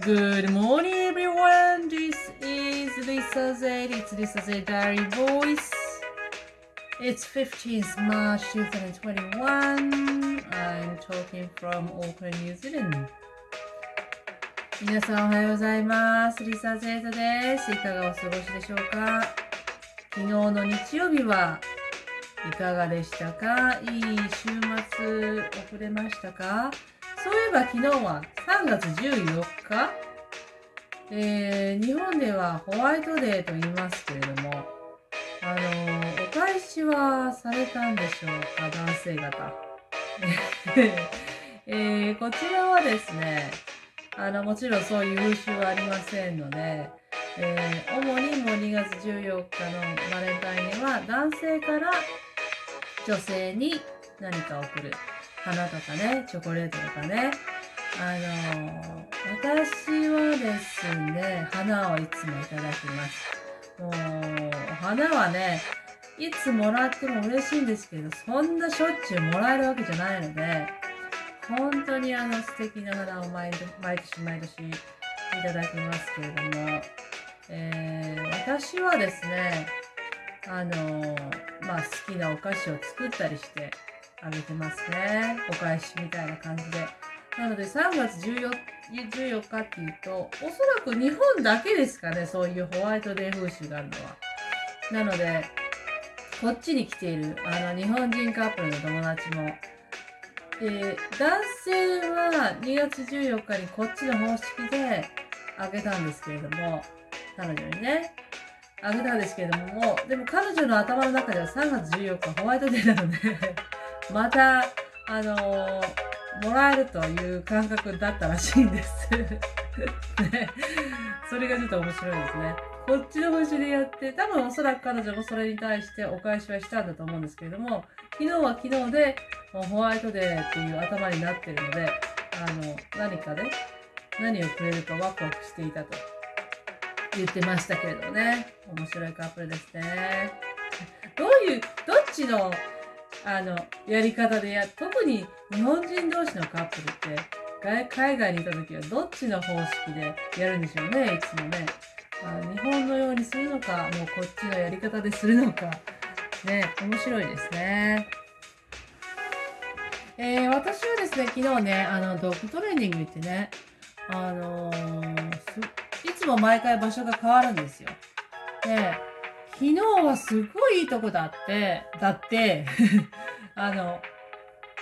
Good morning, everyone. This is Lisa Z. It's Lisa Z Diary Voice. It's 15th March 2021. I'm talking from Auckland, New Zealand. 皆さんおはようございます。リサ・ゼータです。いかがお過ごしでしょうか昨日の日曜日はいかがでしたかいい週末遅れましたかそういえば昨日は3月14日、えー日本ではホワイトデーと言いますけれども、あのーお返しはされたんでしょうか？男性方。えーこちらはですね、あの、もちろんそういう風習はありませんので、えー主にもう2月14日のバレンタインには男性から女性に何か送る。花とかね、チョコレートとかね。あの私はですね、花をいつもいただきます。もう、花はね、いつもらっても嬉しいんですけど、そんなしょっちゅうもらえるわけじゃないので、本当にあの素敵な花を毎年毎年毎年いただきますけれども、えー私はですね、あのまあ好きなお菓子を作ったりしてあげてますね。お返しみたいな感じで。なので3月 14, 14日っていうと、おそらく日本だけですかね、そういうホワイトデー風習があるのは。なので、こっちに来ているあの日本人カップルの友達も、えー男性は2月14日にこっちの方式であげたんですけれども、彼女にね、あげたんですけれども、でも彼女の頭の中では3月14日ホワイトデーなので、また、あのーもらえるという感覚だったらしいんです。ね、それがちょっと面白いですね。こっちの風習でやって、多分おそらく彼女もそれに対してお返しはしたんだと思うんですけれども、昨日は昨日で、ホワイトデーっていう頭になってるので、あの、何かで、何をくれるかワクワクしていたと言ってましたけれどもね。面白いカップルですね。どういう、どっちの、あの、やり方でや、特に日本人同士のカップルって、海外にいた時はどっちの方式でやるんでしょうね、いつもね。まあ、日本のようにするのか、もうこっちのやり方でするのか。ね、面白いですね。えー私はですね、昨日ね、あの、ドッグトレーニング行ってね、あのーいつも毎回場所が変わるんですよ。で、昨日はすごいいいとこだって、だって、あの、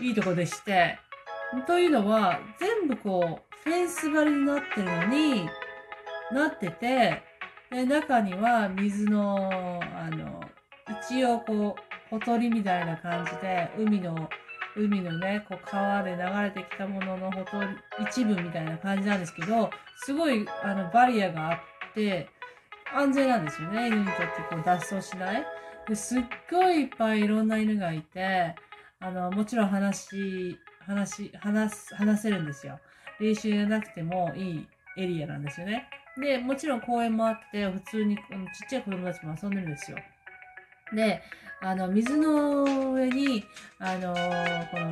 いいとこでして、というのは、全部こう、フェンス張りになってるのに、なってて、で、中には水の、あの、一応こう、ほとりみたいな感じで、海の、海のね、こう川で流れてきたもののほとり、一部みたいな感じなんですけど、すごい、あの、バリアがあって、安全なんですよね。犬にとってこう脱走しない。ですっごいいっぱいいろんな犬がいて、あの、もちろん話、話、話す、話せるんですよ。練習じゃなくてもいいエリアなんですよね。で、もちろん公園もあって、普通にちっちゃい子供たちも遊んでるんですよ。で、あの、水の上に、あのーこの、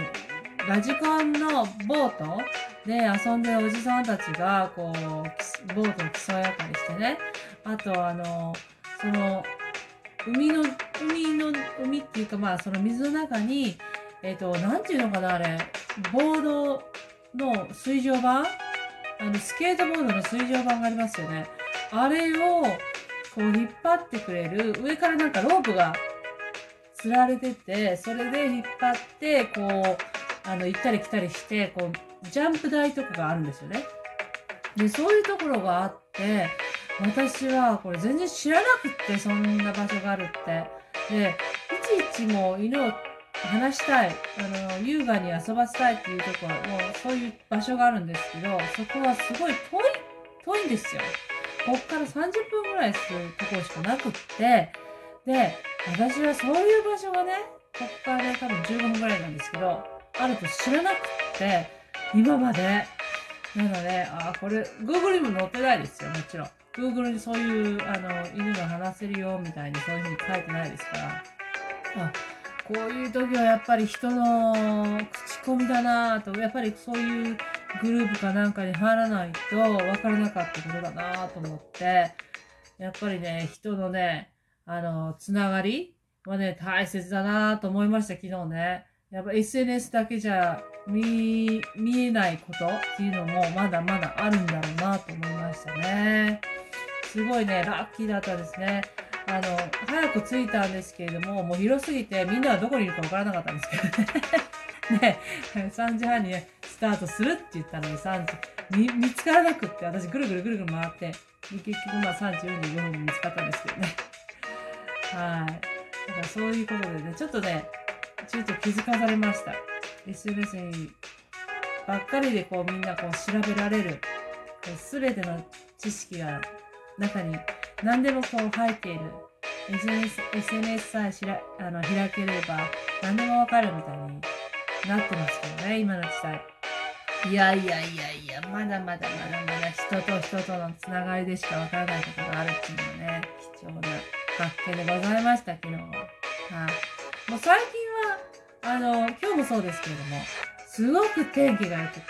ラジコンのボートで遊んでるおじさんたちが、こう、ボートを競い合ったりしてね。あと、あのその、海の、海の、海っていうか、まあ、その水の中に、えっ、と、なんていうのかな、あれ、ボードの水上板あの、スケートボードの水上板がありますよね。あれを、こう、引っ張ってくれる、上からなんかロープが、吊られてて、それで引っ張って、こう、あの、行ったり来たりして、こう、ジャンプ台とかがあるんですよね。で、そういうところがあって、私はこれ全然知らなくって、そんな場所があるって。で、いちいちもう犬を話したい、あの、優雅に遊ばせたいっていうところ、もそういう場所があるんですけど、そこはすごい遠い、遠いんですよ。こっから30分ぐらいするところしかなくって、で、私はそういう場所がね、こっからね、多分15分ぐらいなんですけど、あると知らなくって、今まで。なので、あーこれ、Google にも載ってないですよ、もちろん。Google にそういう、あの、犬が話せるよ、みたいにそういうふうに書いてないですから。あ、こういう時はやっぱり人の口コミだなぁと、やっぱりそういうグループかなんかに入らないと分からなかったことだなと思って、やっぱりね、人のね、あの、つながりはね、大切だなと思いました、昨日ね。やっぱ SNS だけじゃ見、見えないことっていうのもまだまだあるんだろうなと思いましたね。すごいね、ラッキーだったですね。あの、早く着いたんですけれども、もう広すぎてみんなはどこにいるかわからなかったんですけどね。ね、3時半にね、スタートするって言ったのに3時、見見つからなくって、私ぐるぐるぐるぐる回って、結局まあ3時44分に見つかったんですけどね。はい。だからそういうことでね、ちょっとね、ちょっと気づかされました。SNS にばっかりでこうみんなこう調べられる、すべての知識が中に何でもこう入っている。SNS, SNS さえしらあの開ければ何でもわかるみたいになってますけどね、今の時代。いやいやいやいや、まだまだまだまだ人と人とのつながりでしかわからないことがあるっていうのはね、貴重な発見でございました、昨日は。はい。もう最近、あの、今日もそうですけれども、すごく天気が良くて、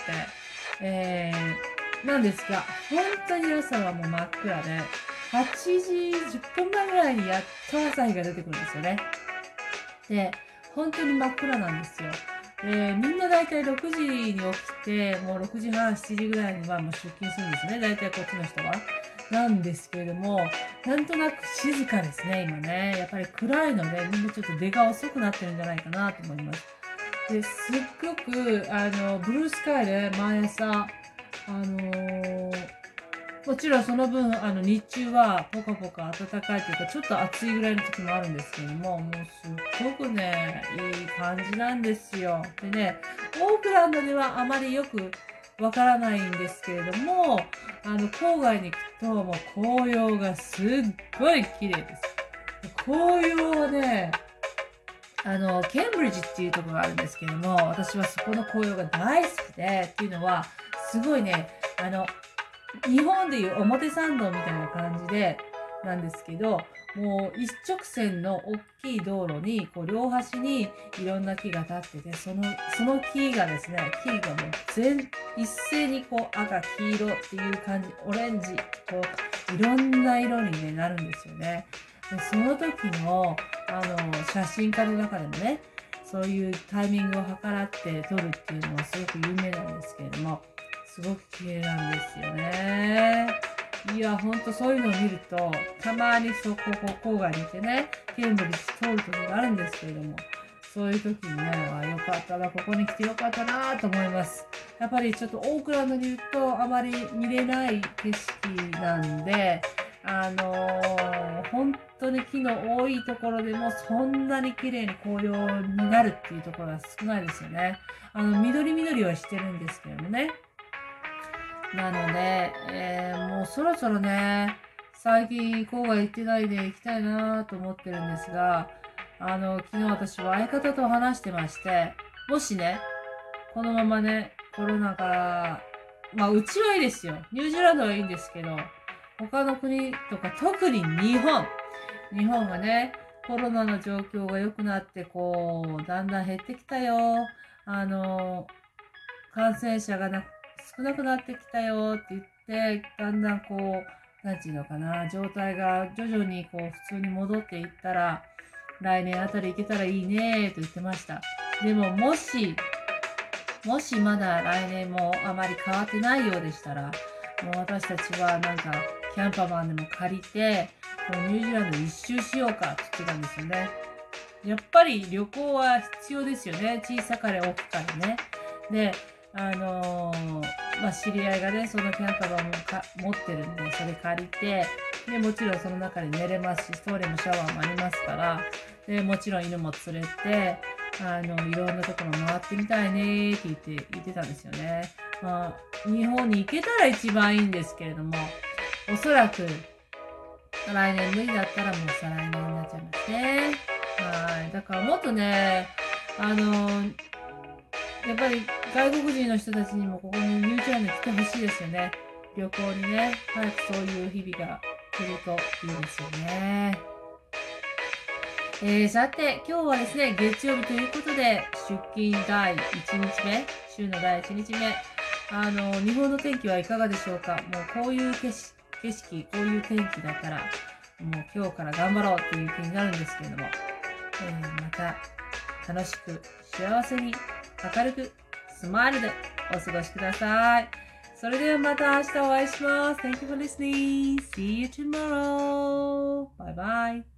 えー、なんですが、本当に朝はもう真っ暗で、8時10分前ぐらいにやっと朝日が出てくるんですよね。で、本当に真っ暗なんですよ。で、みんな大体6時に起きて、もう6時半、7時ぐらいにはもう出勤するんですね。大体こっちの人は。なんですけれども、なんとなく静かですね、今ね。やっぱり暗いので、みんなちょっと出が遅くなってるんじゃないかなと思います。で、すっごく、あの、ブルースカイで毎朝、あのーもちろんその分、あの、日中はポカポカ暖かいというか、ちょっと暑いぐらいの時もあるんですけれども、もうすっごくね、いい感じなんですよ。でね、オークランドではあまりよくわからないんですけれども、あの、郊外に行くと、もう紅葉がすっごい綺麗です。紅葉はね、あの、ケンブリッジっていうところがあるんですけども、私はそこの紅葉が大好きで、っていうのは、すごいね、あの、日本でいう表参道みたいな感じで、なんですけど、もう一直線の大きい道路に、こう両端にいろんな木が立ってて、その、その木がですね、木がもう全、一斉にこう赤、黄色っていう感じ、オレンジ、こう、いろんな色に、ね、なるんですよね。でその時の、あの、写真家の中でもね、そういうタイミングを計らって撮るっていうのはすごく有名なんですけれども、すごく綺麗なんですよね。や、ほんとそういうのを見ると、たまにそこ、こ郊外にいてね、ケンブリッジ通る時があるんですけれども、そういう時にね、あよかったな、ここに来てよかったなと思います。やっぱりちょっとオークランドにいるとあまり見れない景色なんで、あのー本当に木の多いところでもそんなに綺麗に紅葉になるっていうところが少ないですよね。あの、緑緑はしてるんですけどもね。なので、えーもうそろそろね、最近郊外行ってないで行きたいなと思ってるんですが、あの、昨日私は相方と話してまして、もしね、このままね、コロナが、まあ、うちはいいですよ。ニュージーランドはいいんですけど、他の国とか、特に日本。日本がね、コロナの状況が良くなって、こう、だんだん減ってきたよ。あの、感染者がなく少なくなってきたよって言って、だんだんこう、なんていうのかな、状態が徐々にこう、普通に戻っていったら、来年あたり行けたらいいねと言ってました。でも、もし、もしまだ来年もあまり変わってないようでしたら、もう私たちはなんか、キャンパーマンでも借りて、もうニュージーランド一周しようかって言ってたんですよね。やっぱり旅行は必要ですよね。小さかれ大きかれね。で、あのーまあ、知り合いがね、そのキャンパーもか持ってるんで、それ借りて、で、もちろんその中に寝れますし、トイレもシャワーもありますから、で、もちろん犬も連れて、あの、いろんなところ回ってみたいねって言って、言ってたんですよね。まあ、日本に行けたら一番いいんですけれども、おそらく、来年無理だったらもう再来年になっちゃいますね。はい。だからもっとね、あの、やっぱり外国人の人たちにもここにニュージーランド来てほしいですよね。旅行にね、早くそういう日々が来るといいですよね。えー、さて、今日はですね、月曜日ということで、出勤第1日目、週の第1日目、あの、日本の天気はいかがでしょうか？もうこういう景色、景色こういう天気だから、もう今日から頑張ろうっていう気になるんですけれども、えー、また楽しく幸せに明るくスマイルでお過ごしください。それではまた明日お会いします。Thank you for listening. See you tomorrow. Bye bye.